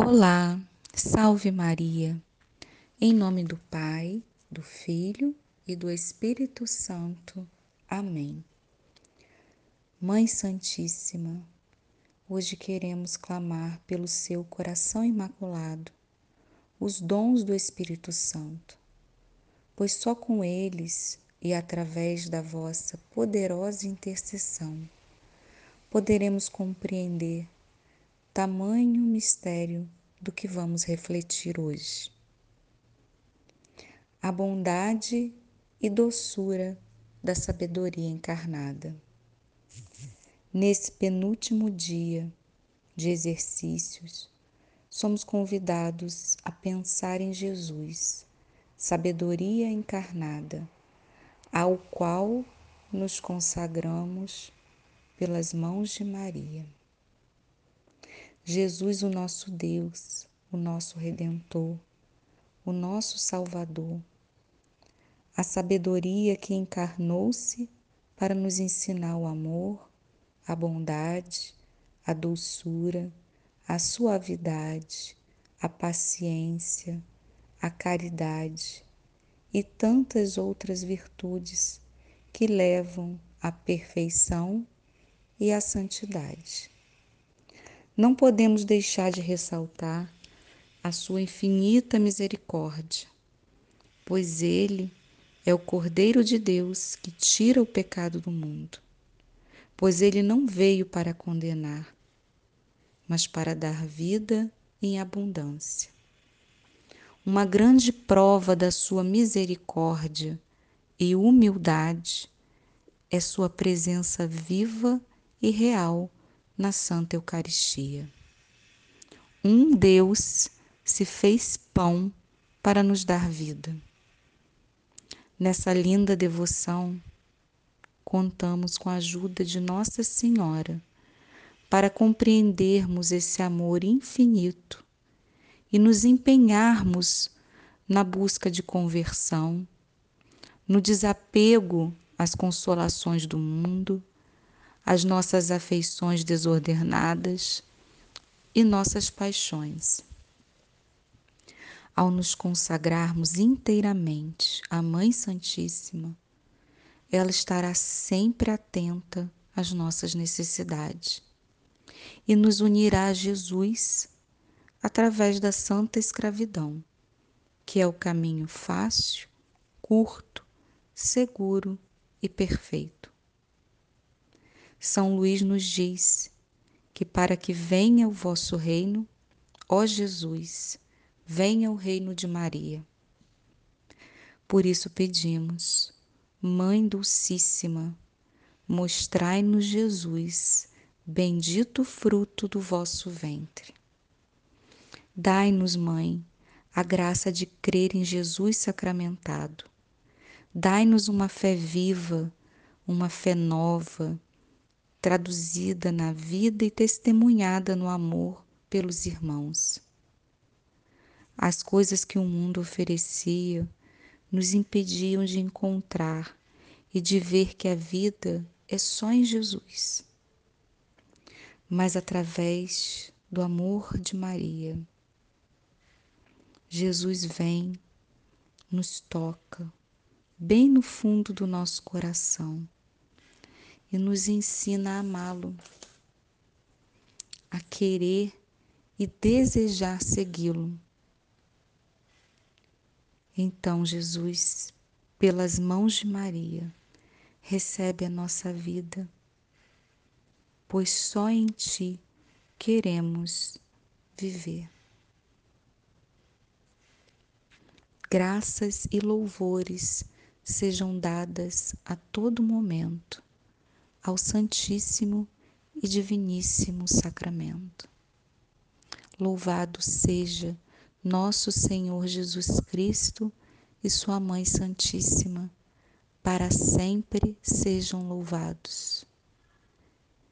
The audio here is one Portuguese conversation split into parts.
Olá, salve Maria. Em nome do Pai, do Filho e do Espírito Santo. Amém. Mãe Santíssima, hoje queremos clamar pelo seu coração imaculado, os dons do Espírito Santo, pois só com eles e através da vossa poderosa intercessão poderemos compreender tamanho mistério do que vamos refletir hoje. A bondade e doçura da sabedoria encarnada. Nesse penúltimo dia de exercícios, somos convidados a pensar em Jesus, sabedoria encarnada, ao qual nos consagramos pelas mãos de Maria. Jesus, o nosso Deus, o nosso Redentor, o nosso Salvador, a sabedoria que encarnou-se para nos ensinar o amor, a bondade, a doçura, a suavidade, a paciência, a caridade e tantas outras virtudes que levam à perfeição e à santidade não podemos deixar de ressaltar a sua infinita misericórdia, pois Ele é o Cordeiro de Deus que tira o pecado do mundo, pois Ele não veio para condenar, mas para dar vida em abundância. Uma grande prova da sua misericórdia e humildade é sua presença viva e real na Santa Eucaristia. Um Deus se fez pão para nos dar vida. Nessa linda devoção, contamos com a ajuda de Nossa Senhora para compreendermos esse amor infinito e nos empenharmos na busca de conversão, no desapego às consolações do mundo as nossas afeições desordenadas e nossas paixões. Ao nos consagrarmos inteiramente à Mãe Santíssima, ela estará sempre atenta às nossas necessidades e nos unirá a Jesus através da santa escravidão, que é o caminho fácil, curto, seguro e perfeito. São Luís nos diz que para que venha o vosso reino, ó Jesus, venha o reino de Maria. Por isso pedimos, Mãe Dulcíssima, mostrai-nos Jesus, bendito fruto do vosso ventre. Dai-nos, Mãe, a graça de crer em Jesus sacramentado. Dai-nos uma fé viva, uma fé nova, traduzida na vida e testemunhada no amor pelos irmãos. As coisas que o mundo oferecia nos impediam de encontrar e de ver que a vida é só em Jesus. Mas através do amor de Maria, Jesus vem, nos toca, bem no fundo do nosso coração e nos ensina a amá-lo, a querer e desejar segui-lo. Então, Jesus, pelas mãos de Maria, recebe a nossa vida, pois só em Ti queremos viver. Graças e louvores sejam dadas a todo momento ao Santíssimo e Diviníssimo Sacramento. Louvado seja nosso Senhor Jesus Cristo e Sua Mãe Santíssima, para sempre sejam louvados.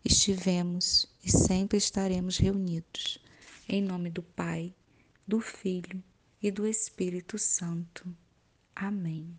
Estivemos e sempre estaremos reunidos, em nome do Pai, do Filho e do Espírito Santo. Amém.